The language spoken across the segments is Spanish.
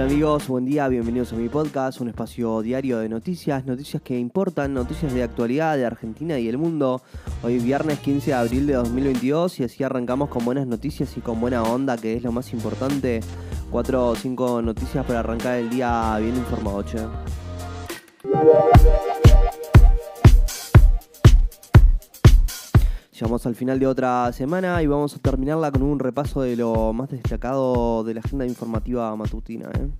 amigos? Buen día, bienvenidos a mi podcast, un espacio diario de noticias, noticias que importan, noticias de actualidad de Argentina y el mundo. Hoy viernes 15 de abril de 2022 y así arrancamos con buenas noticias y con buena onda, que es lo más importante. Cuatro o cinco noticias para arrancar el día bien informado, che. Llegamos al final de otra semana y vamos a terminarla con un repaso de lo más destacado de la agenda informativa matutina. ¿eh?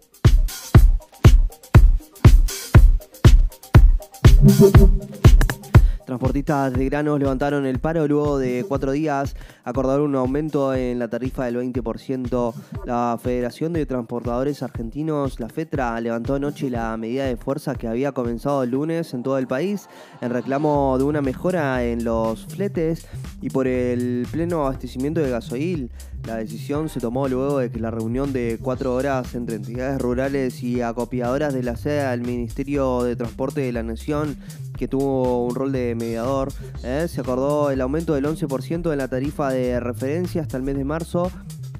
Transportistas de granos levantaron el paro luego de cuatro días, acordaron un aumento en la tarifa del 20%. La Federación de Transportadores Argentinos, la FETRA, levantó anoche la medida de fuerza que había comenzado el lunes en todo el país en reclamo de una mejora en los fletes y por el pleno abastecimiento de gasoil. La decisión se tomó luego de que la reunión de cuatro horas entre entidades rurales y acopiadoras de la sede del Ministerio de Transporte de la Nación que tuvo un rol de mediador. ¿eh? Se acordó el aumento del 11% en la tarifa de referencia hasta el mes de marzo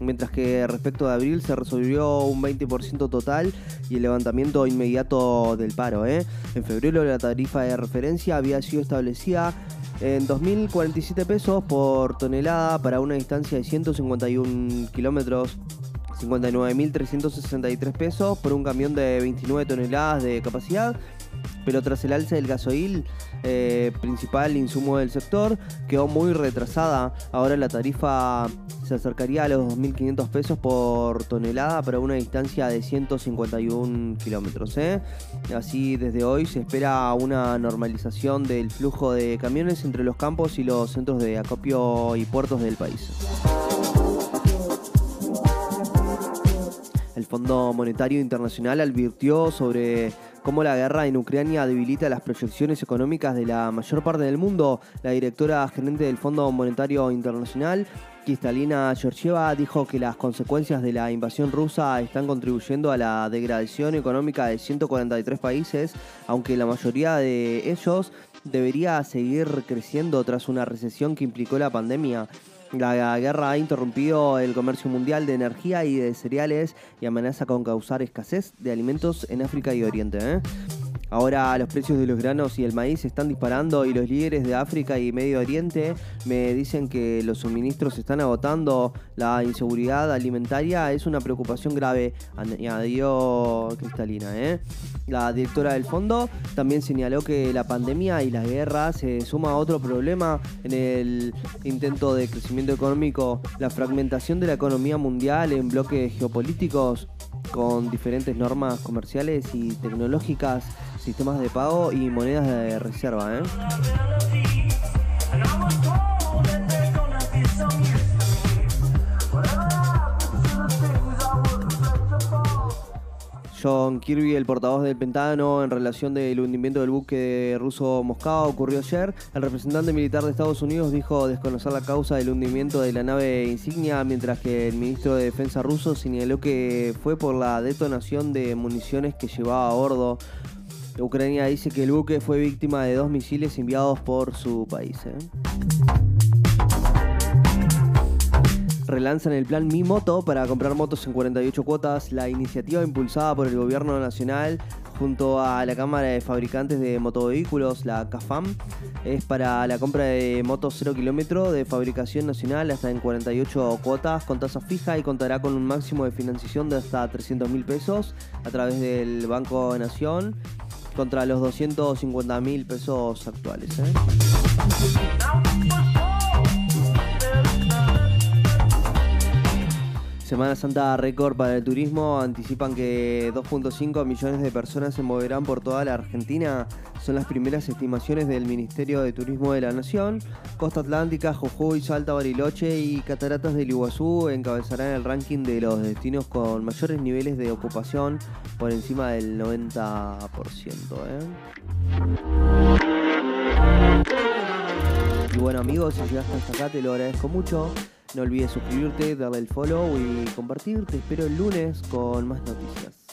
mientras que respecto de abril se resolvió un 20% total y el levantamiento inmediato del paro. ¿eh? En febrero la tarifa de referencia había sido establecida en 2.047 pesos por tonelada para una distancia de 151 kilómetros. 59.363 pesos por un camión de 29 toneladas de capacidad pero tras el alza del gasoil, eh, principal insumo del sector, quedó muy retrasada. Ahora la tarifa se acercaría a los 2.500 pesos por tonelada para una distancia de 151 kilómetros. ¿eh? Así, desde hoy se espera una normalización del flujo de camiones entre los campos y los centros de acopio y puertos del país. Fondo Monetario Internacional advirtió sobre cómo la guerra en Ucrania debilita las proyecciones económicas de la mayor parte del mundo. La directora gerente del Fondo Monetario Internacional, Kristalina Georgieva, dijo que las consecuencias de la invasión rusa están contribuyendo a la degradación económica de 143 países, aunque la mayoría de ellos debería seguir creciendo tras una recesión que implicó la pandemia. La guerra ha interrumpido el comercio mundial de energía y de cereales y amenaza con causar escasez de alimentos en África y Oriente. ¿eh? Ahora los precios de los granos y el maíz están disparando y los líderes de África y Medio Oriente me dicen que los suministros se están agotando. La inseguridad alimentaria es una preocupación grave, añadió Cristalina. ¿eh? La directora del fondo también señaló que la pandemia y la guerra se suma a otro problema en el intento de crecimiento económico, la fragmentación de la economía mundial en bloques geopolíticos con diferentes normas comerciales y tecnológicas sistemas de pago y monedas de reserva. ¿eh? John Kirby, el portavoz del Pentágono, en relación del hundimiento del buque ruso Moscú ocurrió ayer. El representante militar de Estados Unidos dijo desconocer la causa del hundimiento de la nave insignia, mientras que el ministro de Defensa ruso señaló que fue por la detonación de municiones que llevaba a bordo. Ucrania dice que el buque fue víctima de dos misiles enviados por su país. ¿eh? Relanzan el plan Mi Moto para comprar motos en 48 cuotas. La iniciativa impulsada por el gobierno nacional junto a la Cámara de Fabricantes de Motovehículos, la CAFAM, es para la compra de motos 0 kilómetro de fabricación nacional hasta en 48 cuotas con tasa fija y contará con un máximo de financiación de hasta 300 mil pesos a través del Banco Nación contra los 250 mil pesos actuales. ¿eh? Semana Santa récord para el turismo. Anticipan que 2.5 millones de personas se moverán por toda la Argentina. Son las primeras estimaciones del Ministerio de Turismo de la Nación. Costa Atlántica, Jujuy, Salta, Bariloche y Cataratas del Iguazú encabezarán el ranking de los destinos con mayores niveles de ocupación por encima del 90%. ¿eh? Y bueno amigos, si llegaste hasta acá te lo agradezco mucho. No olvides suscribirte, darle el follow y compartir. Te espero el lunes con más noticias.